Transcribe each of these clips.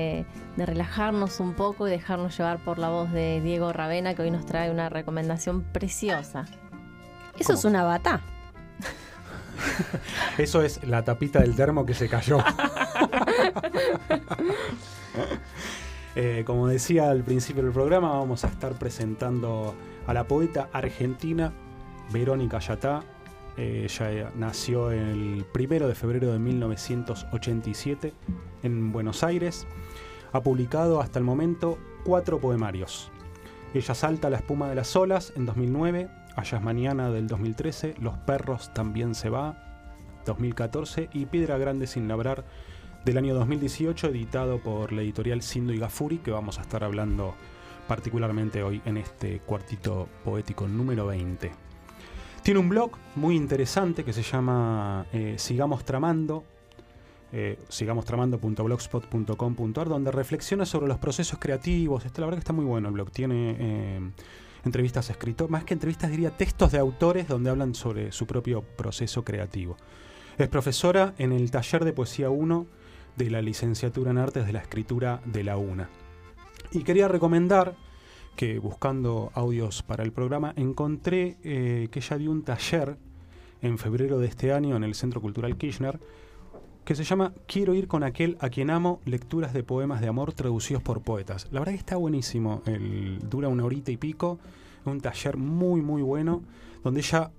de, relajarnos un poco y dejarnos llevar por la voz de Diego Ravena, que hoy nos trae una recomendación preciosa. ¿Eso es una bata? Eso es la tapita del termo que se cayó. Eh, como decía al principio del programa, vamos a estar presentando a la poeta argentina Verónica Yatá. Eh, ella nació el primero de febrero de 1987 en Buenos Aires. Ha publicado hasta el momento cuatro poemarios. Ella salta la espuma de las olas en 2009, Allá mañana del 2013, Los perros también se va 2014 y Piedra Grande sin labrar del año 2018, editado por la editorial Sindo y Gafuri, que vamos a estar hablando particularmente hoy en este cuartito poético número 20. Tiene un blog muy interesante que se llama eh, Sigamos Tramando, eh, sigamostramando.blogspot.com.ar, donde reflexiona sobre los procesos creativos. Este, la verdad que está muy bueno el blog. Tiene eh, entrevistas escritas, más que entrevistas diría textos de autores donde hablan sobre su propio proceso creativo. Es profesora en el taller de poesía 1 de la licenciatura en artes de la escritura de la UNA. Y quería recomendar que buscando audios para el programa encontré eh, que ella dio un taller en febrero de este año en el Centro Cultural Kirchner que se llama Quiero ir con aquel a quien amo, lecturas de poemas de amor traducidos por poetas. La verdad que está buenísimo, el, dura una horita y pico, un taller muy muy bueno, donde ella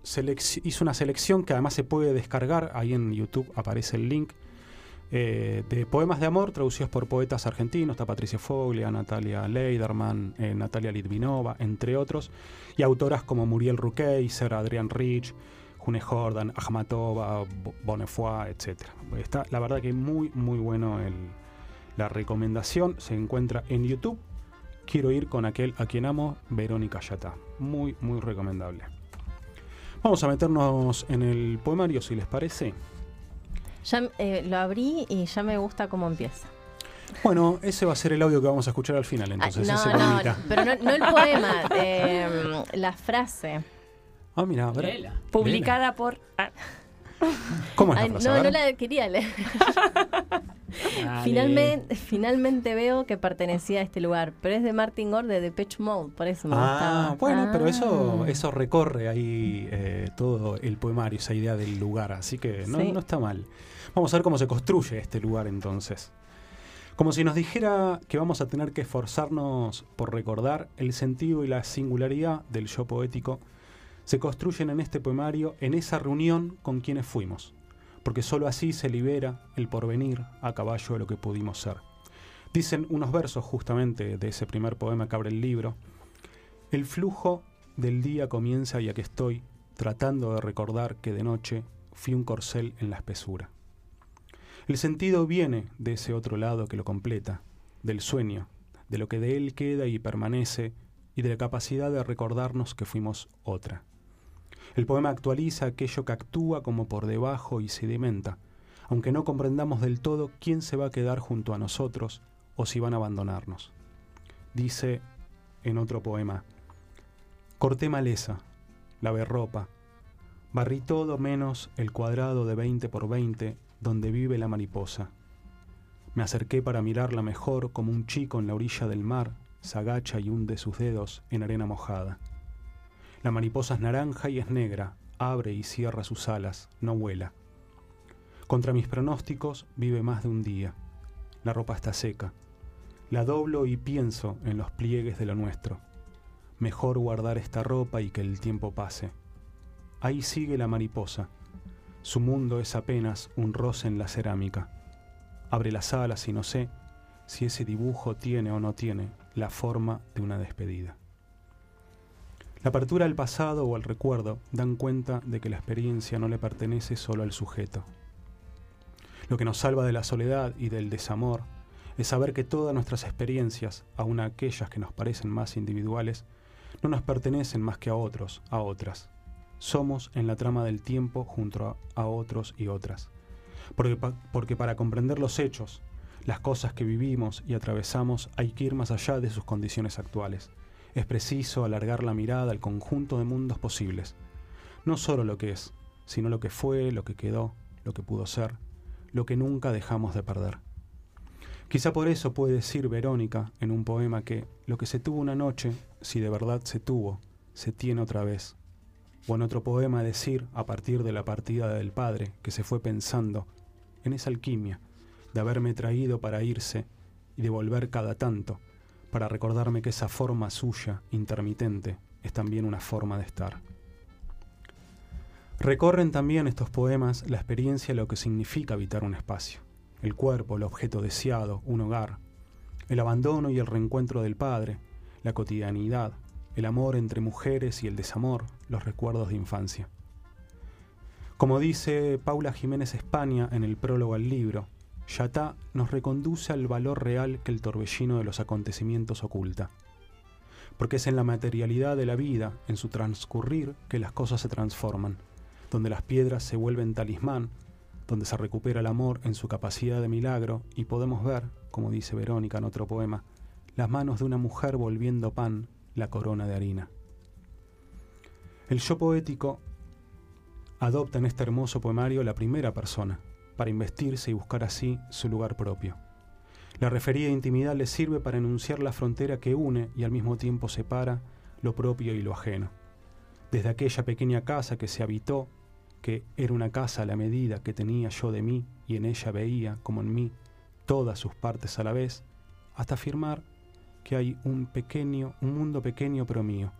hizo una selección que además se puede descargar, ahí en YouTube aparece el link, eh, de poemas de amor traducidos por poetas argentinos, está Patricia Foglia, Natalia Leiderman, eh, Natalia Litvinova, entre otros, y autoras como Muriel Rukeyser, Adrián Rich, June Jordan, Ahmatova, Bonnefoy, etc. Está, la verdad que muy, muy bueno la recomendación. Se encuentra en YouTube. Quiero ir con aquel a quien amo, Verónica Yata. Muy, muy recomendable. Vamos a meternos en el poemario, si les parece. Ya eh, lo abrí y ya me gusta cómo empieza. Bueno, ese va a ser el audio que vamos a escuchar al final, entonces. no, no, pero no, el poema, eh, la frase. Ah, mira, Publicada por. Ah. ¿Cómo es No, no la quería leer. finalmente, finalmente veo que pertenecía a este lugar, pero es de Martin Gore de Depeche Mode, por eso me ah, Bueno, pero eso, ah. eso recorre ahí eh, todo el poemario, esa idea del lugar, así que no, no está mal. Vamos a ver cómo se construye este lugar entonces. Como si nos dijera que vamos a tener que esforzarnos por recordar el sentido y la singularidad del yo poético se construyen en este poemario en esa reunión con quienes fuimos, porque sólo así se libera el porvenir a caballo de lo que pudimos ser. Dicen unos versos justamente de ese primer poema que abre el libro, el flujo del día comienza y aquí estoy tratando de recordar que de noche fui un corcel en la espesura. El sentido viene de ese otro lado que lo completa, del sueño, de lo que de él queda y permanece y de la capacidad de recordarnos que fuimos otra. El poema actualiza aquello que actúa como por debajo y sedimenta, aunque no comprendamos del todo quién se va a quedar junto a nosotros o si van a abandonarnos. Dice en otro poema, corté maleza, lavé ropa, barrí todo menos el cuadrado de 20 por 20 donde vive la mariposa. Me acerqué para mirarla mejor como un chico en la orilla del mar se agacha y hunde sus dedos en arena mojada. La mariposa es naranja y es negra, abre y cierra sus alas, no vuela. Contra mis pronósticos vive más de un día. La ropa está seca. La doblo y pienso en los pliegues de lo nuestro. Mejor guardar esta ropa y que el tiempo pase. Ahí sigue la mariposa. Su mundo es apenas un roce en la cerámica. Abre las alas y no sé si ese dibujo tiene o no tiene la forma de una despedida. La apertura al pasado o al recuerdo dan cuenta de que la experiencia no le pertenece solo al sujeto. Lo que nos salva de la soledad y del desamor es saber que todas nuestras experiencias, aun aquellas que nos parecen más individuales, no nos pertenecen más que a otros, a otras. Somos en la trama del tiempo junto a, otros y otras. Porque, porque para comprender los hechos, las cosas que vivimos y atravesamos, hay que ir más allá de sus condiciones actuales es preciso alargar la mirada al conjunto de mundos posibles, no solo lo que es, sino lo que fue, lo que quedó, lo que pudo ser, lo que nunca dejamos de perder. Quizá por eso puede decir Verónica en un poema que lo que se tuvo una noche, si de verdad se tuvo, se tiene otra vez. O en otro poema decir, a partir de la partida del padre, que se fue pensando en esa alquimia de haberme traído para irse y de volver cada tanto, para recordarme que esa forma suya, intermitente, es también una forma de estar. Recorren también estos poemas la experiencia de lo que significa habitar un espacio, el cuerpo, el objeto deseado, un hogar, el abandono y el reencuentro del padre, la cotidianidad, el amor entre mujeres y el desamor, los recuerdos de infancia. Como dice Paula Jiménez España en el prólogo al libro, Yatá nos reconduce al valor real que el torbellino de los acontecimientos oculta. Porque es en la materialidad de la vida, en su transcurrir, que las cosas se transforman, donde las piedras se vuelven talismán, donde se recupera el amor en su capacidad de milagro y podemos ver, como dice Verónica en otro poema, las manos de una mujer volviendo pan la corona de harina. El yo poético adopta en este hermoso poemario la primera persona, para investirse y buscar así su lugar propio. La referida intimidad le sirve para enunciar la frontera que une y al mismo tiempo separa lo propio y lo ajeno. Desde aquella pequeña casa que se habitó, que era una casa a la medida que tenía yo de mí y en ella veía, como en mí, todas sus partes a la vez, hasta afirmar que hay un pequeño, un mundo pequeño pero mío.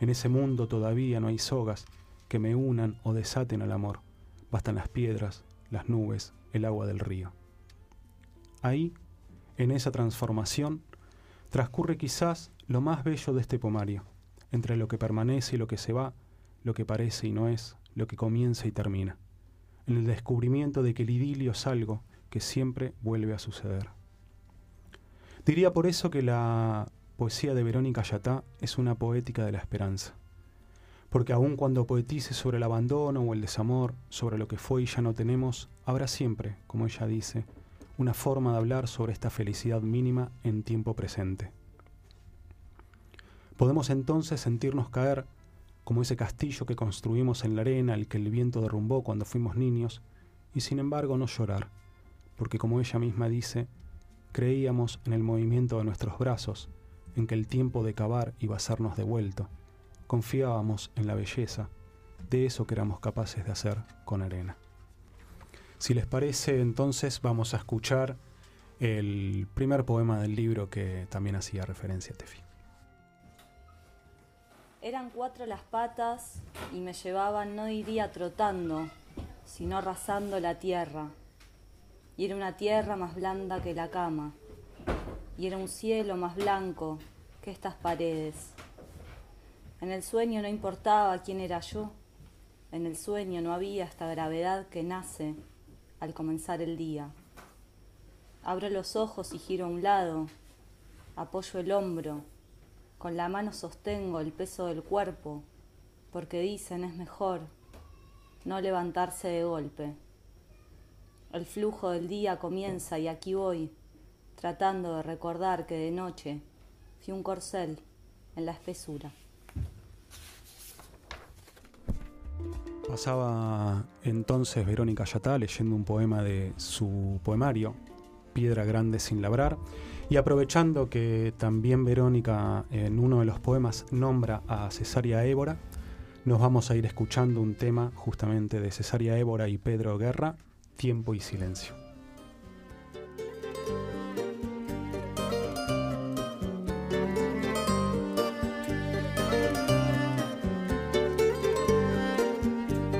En ese mundo todavía no hay sogas que me unan o desaten al amor. Bastan las piedras, las nubes, el agua del río. Ahí, en esa transformación, transcurre quizás lo más bello de este pomario, entre lo que permanece y lo que se va, lo que parece y no es, lo que comienza y termina, en el descubrimiento de que el idilio es algo que siempre vuelve a suceder. Diría por eso que la poesía de Verónica Yatá es una poética de la esperanza porque aun cuando poetice sobre el abandono o el desamor, sobre lo que fue y ya no tenemos, habrá siempre, como ella dice, una forma de hablar sobre esta felicidad mínima en tiempo presente. Podemos entonces sentirnos caer como ese castillo que construimos en la arena, el que el viento derrumbó cuando fuimos niños, y sin embargo no llorar, porque como ella misma dice, creíamos en el movimiento de nuestros brazos, en que el tiempo de cavar iba a sernos devuelto, confiábamos en la belleza de eso que éramos capaces de hacer con arena. Si les parece, entonces vamos a escuchar el primer poema del libro que también hacía referencia a Tefi. Eran cuatro las patas y me llevaban, no diría trotando, sino arrasando la tierra. Y era una tierra más blanda que la cama, y era un cielo más blanco que estas paredes. En el sueño no importaba quién era yo. En el sueño no había esta gravedad que nace al comenzar el día. Abro los ojos y giro a un lado. Apoyo el hombro. Con la mano sostengo el peso del cuerpo, porque dicen es mejor no levantarse de golpe. El flujo del día comienza y aquí voy, tratando de recordar que de noche fui un corcel en la espesura. Pasaba entonces Verónica Yatá leyendo un poema de su poemario, Piedra Grande sin labrar, y aprovechando que también Verónica en uno de los poemas nombra a Cesaria Évora, nos vamos a ir escuchando un tema justamente de Cesaria Évora y Pedro Guerra, Tiempo y Silencio.